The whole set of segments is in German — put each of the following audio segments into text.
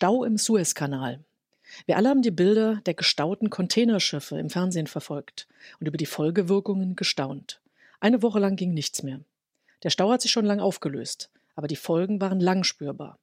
Stau im Suezkanal. Wir alle haben die Bilder der gestauten Containerschiffe im Fernsehen verfolgt und über die Folgewirkungen gestaunt. Eine Woche lang ging nichts mehr. Der Stau hat sich schon lang aufgelöst, aber die Folgen waren lang spürbar.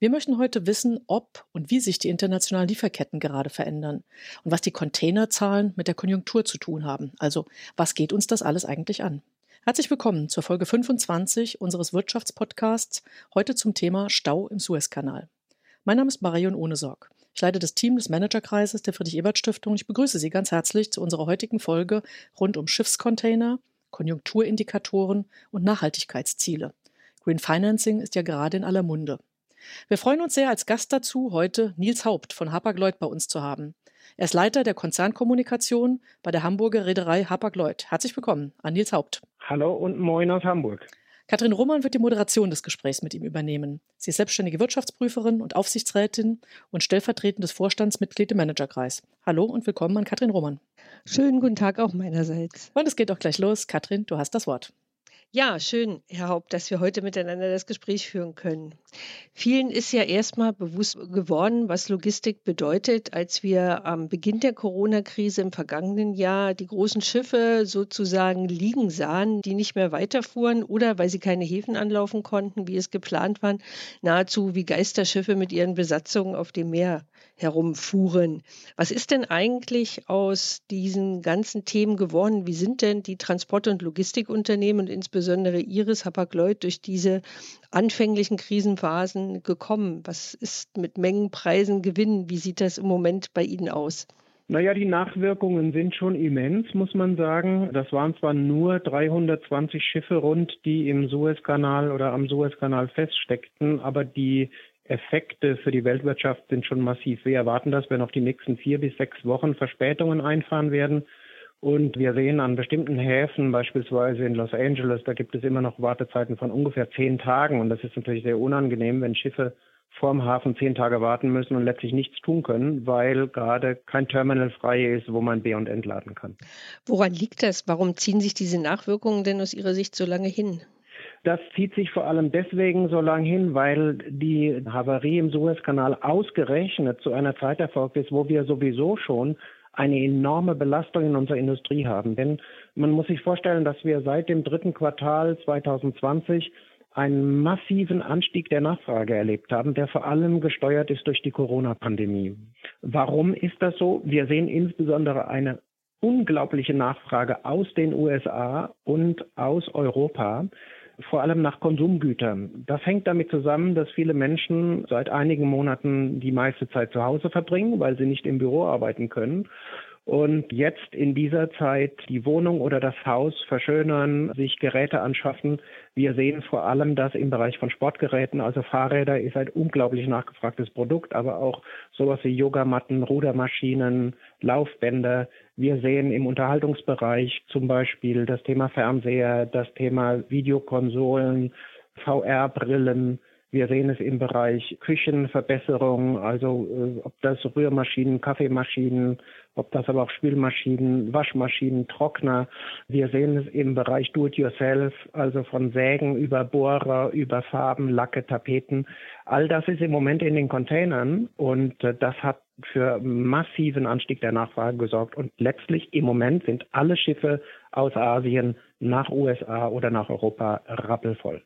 Wir möchten heute wissen, ob und wie sich die internationalen Lieferketten gerade verändern und was die Containerzahlen mit der Konjunktur zu tun haben. Also, was geht uns das alles eigentlich an? Herzlich willkommen zur Folge 25 unseres Wirtschaftspodcasts, heute zum Thema Stau im Suezkanal. Mein Name ist Marion Ohnesorg. Ich leite das Team des Managerkreises der Friedrich-Ebert-Stiftung. Ich begrüße Sie ganz herzlich zu unserer heutigen Folge rund um Schiffscontainer, Konjunkturindikatoren und Nachhaltigkeitsziele. Green Financing ist ja gerade in aller Munde. Wir freuen uns sehr, als Gast dazu heute Nils Haupt von Hapag-Lloyd bei uns zu haben. Er ist Leiter der Konzernkommunikation bei der Hamburger Reederei Hapag-Lloyd. Herzlich willkommen an Nils Haupt. Hallo und moin aus Hamburg. Katrin Roman wird die Moderation des Gesprächs mit ihm übernehmen. Sie ist selbstständige Wirtschaftsprüferin und Aufsichtsrätin und stellvertretendes Vorstandsmitglied im Managerkreis. Hallo und willkommen an Katrin Roman. Schönen guten Tag auch meinerseits. Und es geht auch gleich los. Katrin, du hast das Wort. Ja, schön, Herr Haupt, dass wir heute miteinander das Gespräch führen können. Vielen ist ja erstmal bewusst geworden, was Logistik bedeutet, als wir am Beginn der Corona-Krise im vergangenen Jahr die großen Schiffe sozusagen liegen sahen, die nicht mehr weiterfuhren oder weil sie keine Häfen anlaufen konnten, wie es geplant waren, nahezu wie Geisterschiffe mit ihren Besatzungen auf dem Meer herumfuhren. Was ist denn eigentlich aus diesen ganzen Themen geworden? Wie sind denn die Transport- und Logistikunternehmen und insbesondere Iris Hapag-Lloyd durch diese anfänglichen Krisenphasen gekommen? Was ist mit Mengen, Preisen, Gewinnen? Wie sieht das im Moment bei Ihnen aus? Naja, die Nachwirkungen sind schon immens, muss man sagen. Das waren zwar nur 320 Schiffe rund, die im Suezkanal oder am Suezkanal feststeckten, aber die Effekte für die Weltwirtschaft sind schon massiv. Wir erwarten, dass wir noch die nächsten vier bis sechs Wochen Verspätungen einfahren werden. Und wir sehen an bestimmten Häfen, beispielsweise in Los Angeles, da gibt es immer noch Wartezeiten von ungefähr zehn Tagen. Und das ist natürlich sehr unangenehm, wenn Schiffe vorm Hafen zehn Tage warten müssen und letztlich nichts tun können, weil gerade kein Terminal frei ist, wo man B- und entladen kann. Woran liegt das? Warum ziehen sich diese Nachwirkungen denn aus Ihrer Sicht so lange hin? Das zieht sich vor allem deswegen so lang hin, weil die Havarie im Suezkanal ausgerechnet zu einer Zeit erfolgt ist, wo wir sowieso schon eine enorme Belastung in unserer Industrie haben. Denn man muss sich vorstellen, dass wir seit dem dritten Quartal 2020 einen massiven Anstieg der Nachfrage erlebt haben, der vor allem gesteuert ist durch die Corona-Pandemie. Warum ist das so? Wir sehen insbesondere eine unglaubliche Nachfrage aus den USA und aus Europa vor allem nach Konsumgütern. Das hängt damit zusammen, dass viele Menschen seit einigen Monaten die meiste Zeit zu Hause verbringen, weil sie nicht im Büro arbeiten können und jetzt in dieser Zeit die Wohnung oder das Haus verschönern, sich Geräte anschaffen. Wir sehen vor allem, dass im Bereich von Sportgeräten, also Fahrräder, ist ein unglaublich nachgefragtes Produkt, aber auch sowas wie Yogamatten, Rudermaschinen, Laufbänder. Wir sehen im Unterhaltungsbereich zum Beispiel das Thema Fernseher, das Thema Videokonsolen, VR-Brillen, wir sehen es im Bereich Küchenverbesserung, also äh, ob das Rührmaschinen, Kaffeemaschinen, ob das aber auch Spülmaschinen, Waschmaschinen, Trockner. Wir sehen es im Bereich Do-it-yourself, also von Sägen über Bohrer, über Farben, Lacke, Tapeten. All das ist im Moment in den Containern und äh, das hat für massiven Anstieg der Nachfrage gesorgt. Und letztlich im Moment sind alle Schiffe aus Asien nach USA oder nach Europa rappelvoll.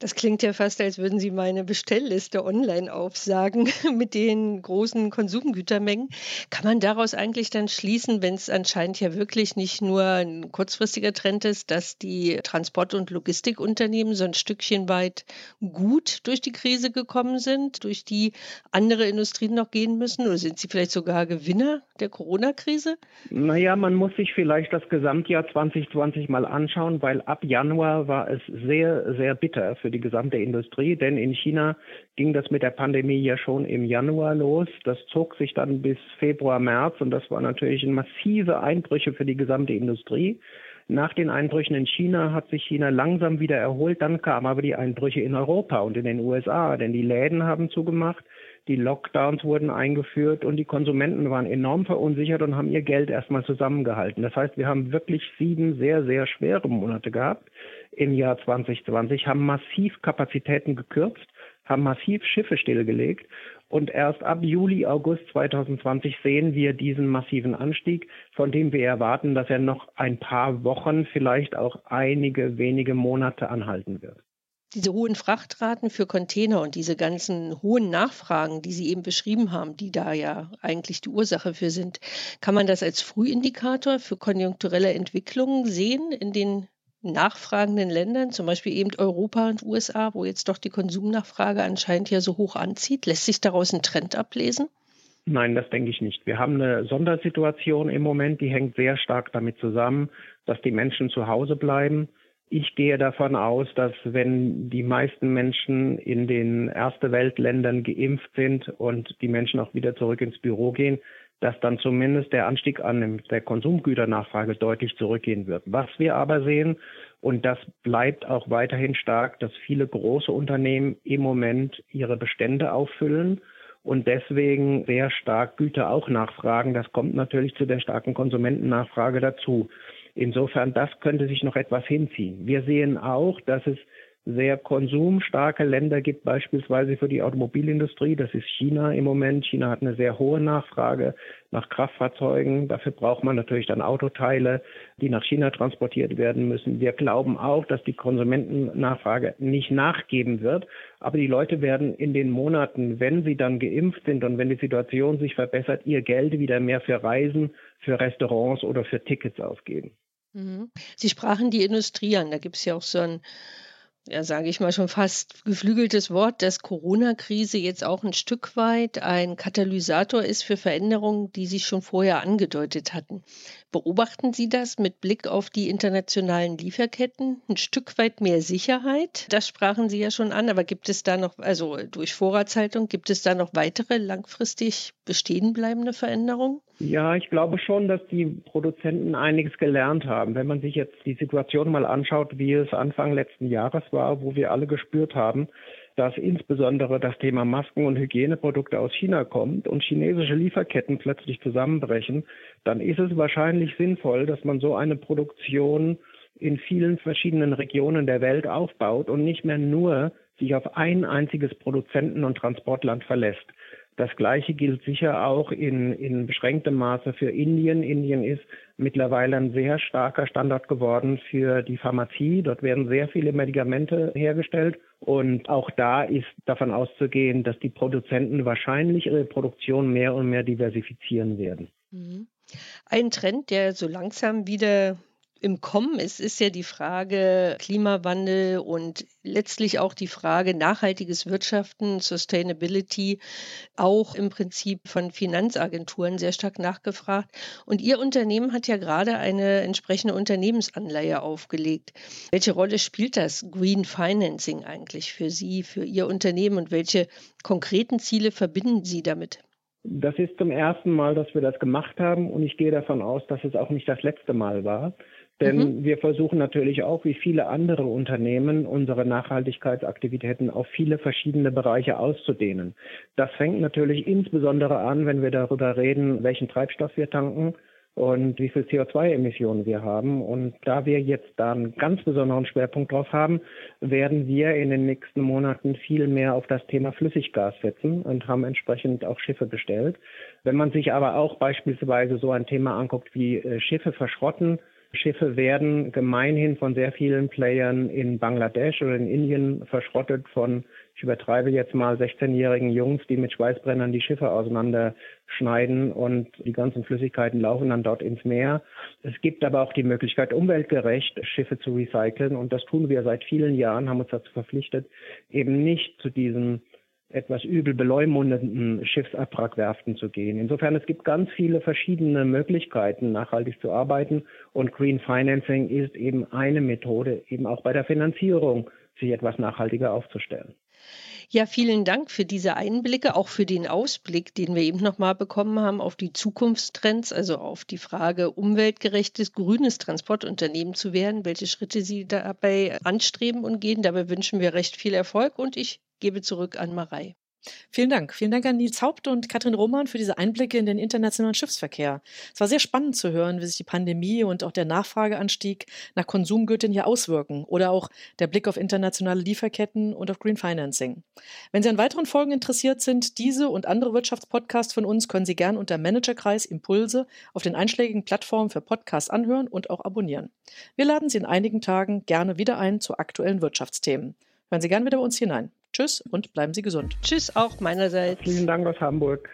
Das klingt ja fast, als würden Sie meine Bestellliste online aufsagen mit den großen Konsumgütermengen. Kann man daraus eigentlich dann schließen, wenn es anscheinend ja wirklich nicht nur ein kurzfristiger Trend ist, dass die Transport- und Logistikunternehmen so ein Stückchen weit gut durch die Krise gekommen sind, durch die andere Industrien noch gehen müssen? Oder sind sie vielleicht sogar Gewinner der Corona-Krise? Naja, man muss sich vielleicht das Gesamtjahr 2020 mal anschauen, weil ab Januar war es sehr, sehr bitter bitter für die gesamte Industrie, denn in China ging das mit der Pandemie ja schon im Januar los. Das zog sich dann bis Februar, März und das war natürlich massive Einbrüche für die gesamte Industrie. Nach den Einbrüchen in China hat sich China langsam wieder erholt. Dann kamen aber die Einbrüche in Europa und in den USA, denn die Läden haben zugemacht, die Lockdowns wurden eingeführt und die Konsumenten waren enorm verunsichert und haben ihr Geld erstmal zusammengehalten. Das heißt, wir haben wirklich sieben sehr, sehr schwere Monate gehabt im Jahr 2020, haben massiv Kapazitäten gekürzt, haben massiv Schiffe stillgelegt. Und erst ab Juli, August 2020 sehen wir diesen massiven Anstieg, von dem wir erwarten, dass er noch ein paar Wochen, vielleicht auch einige wenige Monate anhalten wird. Diese hohen Frachtraten für Container und diese ganzen hohen Nachfragen, die Sie eben beschrieben haben, die da ja eigentlich die Ursache für sind, kann man das als Frühindikator für konjunkturelle Entwicklungen sehen in den nachfragenden Ländern, zum Beispiel eben Europa und USA, wo jetzt doch die Konsumnachfrage anscheinend ja so hoch anzieht? Lässt sich daraus ein Trend ablesen? Nein, das denke ich nicht. Wir haben eine Sondersituation im Moment, die hängt sehr stark damit zusammen, dass die Menschen zu Hause bleiben ich gehe davon aus, dass wenn die meisten Menschen in den Erste Weltländern geimpft sind und die Menschen auch wieder zurück ins Büro gehen, dass dann zumindest der Anstieg an der Konsumgüternachfrage deutlich zurückgehen wird. Was wir aber sehen, und das bleibt auch weiterhin stark, dass viele große Unternehmen im Moment ihre Bestände auffüllen und deswegen sehr stark Güter auch nachfragen. Das kommt natürlich zu der starken Konsumentennachfrage dazu. Insofern, das könnte sich noch etwas hinziehen. Wir sehen auch, dass es sehr konsumstarke Länder gibt, beispielsweise für die Automobilindustrie. Das ist China im Moment. China hat eine sehr hohe Nachfrage nach Kraftfahrzeugen. Dafür braucht man natürlich dann Autoteile, die nach China transportiert werden müssen. Wir glauben auch, dass die Konsumentennachfrage nicht nachgeben wird. Aber die Leute werden in den Monaten, wenn sie dann geimpft sind und wenn die Situation sich verbessert, ihr Geld wieder mehr für Reisen, für Restaurants oder für Tickets ausgeben. Mhm. Sie sprachen die Industrie an. Da gibt es ja auch so ein ja, sage ich mal, schon fast geflügeltes Wort, dass Corona-Krise jetzt auch ein Stück weit ein Katalysator ist für Veränderungen, die sich schon vorher angedeutet hatten. Beobachten Sie das mit Blick auf die internationalen Lieferketten? Ein Stück weit mehr Sicherheit? Das sprachen Sie ja schon an, aber gibt es da noch, also durch Vorratshaltung, gibt es da noch weitere langfristig bestehen bleibende Veränderungen? Ja, ich glaube schon, dass die Produzenten einiges gelernt haben. Wenn man sich jetzt die Situation mal anschaut, wie es Anfang letzten Jahres war, wo wir alle gespürt haben, dass insbesondere das Thema Masken und Hygieneprodukte aus China kommt und chinesische Lieferketten plötzlich zusammenbrechen, dann ist es wahrscheinlich sinnvoll, dass man so eine Produktion in vielen verschiedenen Regionen der Welt aufbaut und nicht mehr nur sich auf ein einziges Produzenten- und Transportland verlässt. Das Gleiche gilt sicher auch in, in beschränktem Maße für Indien. Indien ist mittlerweile ein sehr starker Standort geworden für die Pharmazie. Dort werden sehr viele Medikamente hergestellt. Und auch da ist davon auszugehen, dass die Produzenten wahrscheinlich ihre Produktion mehr und mehr diversifizieren werden. Mhm. Ein Trend, der so langsam wieder im Kommen ist, ist ja die Frage Klimawandel und letztlich auch die Frage nachhaltiges Wirtschaften, Sustainability, auch im Prinzip von Finanzagenturen sehr stark nachgefragt. Und Ihr Unternehmen hat ja gerade eine entsprechende Unternehmensanleihe aufgelegt. Welche Rolle spielt das Green Financing eigentlich für Sie, für Ihr Unternehmen und welche konkreten Ziele verbinden Sie damit? Das ist zum ersten Mal, dass wir das gemacht haben und ich gehe davon aus, dass es auch nicht das letzte Mal war. Denn mhm. wir versuchen natürlich auch, wie viele andere Unternehmen, unsere Nachhaltigkeitsaktivitäten auf viele verschiedene Bereiche auszudehnen. Das fängt natürlich insbesondere an, wenn wir darüber reden, welchen Treibstoff wir tanken und wie viel CO2-Emissionen wir haben. Und da wir jetzt da einen ganz besonderen Schwerpunkt drauf haben, werden wir in den nächsten Monaten viel mehr auf das Thema Flüssiggas setzen und haben entsprechend auch Schiffe bestellt. Wenn man sich aber auch beispielsweise so ein Thema anguckt wie äh, Schiffe verschrotten, Schiffe werden gemeinhin von sehr vielen Playern in Bangladesch oder in Indien verschrottet von, ich übertreibe jetzt mal, 16-jährigen Jungs, die mit Schweißbrennern die Schiffe auseinanderschneiden und die ganzen Flüssigkeiten laufen dann dort ins Meer. Es gibt aber auch die Möglichkeit, umweltgerecht Schiffe zu recyceln und das tun wir seit vielen Jahren, haben uns dazu verpflichtet, eben nicht zu diesen etwas übel beleumundenden Schiffsabwrackwerften zu gehen. Insofern, es gibt ganz viele verschiedene Möglichkeiten, nachhaltig zu arbeiten und Green Financing ist eben eine Methode, eben auch bei der Finanzierung sich etwas nachhaltiger aufzustellen. Ja, vielen Dank für diese Einblicke, auch für den Ausblick, den wir eben nochmal bekommen haben auf die Zukunftstrends, also auf die Frage, umweltgerechtes, grünes Transportunternehmen zu werden, welche Schritte Sie dabei anstreben und gehen. Dabei wünschen wir recht viel Erfolg und ich gebe zurück an Marei. Vielen Dank. Vielen Dank an Nils Haupt und Katrin Roman für diese Einblicke in den internationalen Schiffsverkehr. Es war sehr spannend zu hören, wie sich die Pandemie und auch der Nachfrageanstieg nach Konsumgütern hier auswirken oder auch der Blick auf internationale Lieferketten und auf Green Financing. Wenn Sie an weiteren Folgen interessiert sind, diese und andere Wirtschaftspodcasts von uns können Sie gern unter Managerkreis Impulse auf den einschlägigen Plattformen für Podcasts anhören und auch abonnieren. Wir laden Sie in einigen Tagen gerne wieder ein zu aktuellen Wirtschaftsthemen. Hören Sie gern wieder bei uns hinein. Tschüss und bleiben Sie gesund. Tschüss auch meinerseits. Vielen Dank aus Hamburg.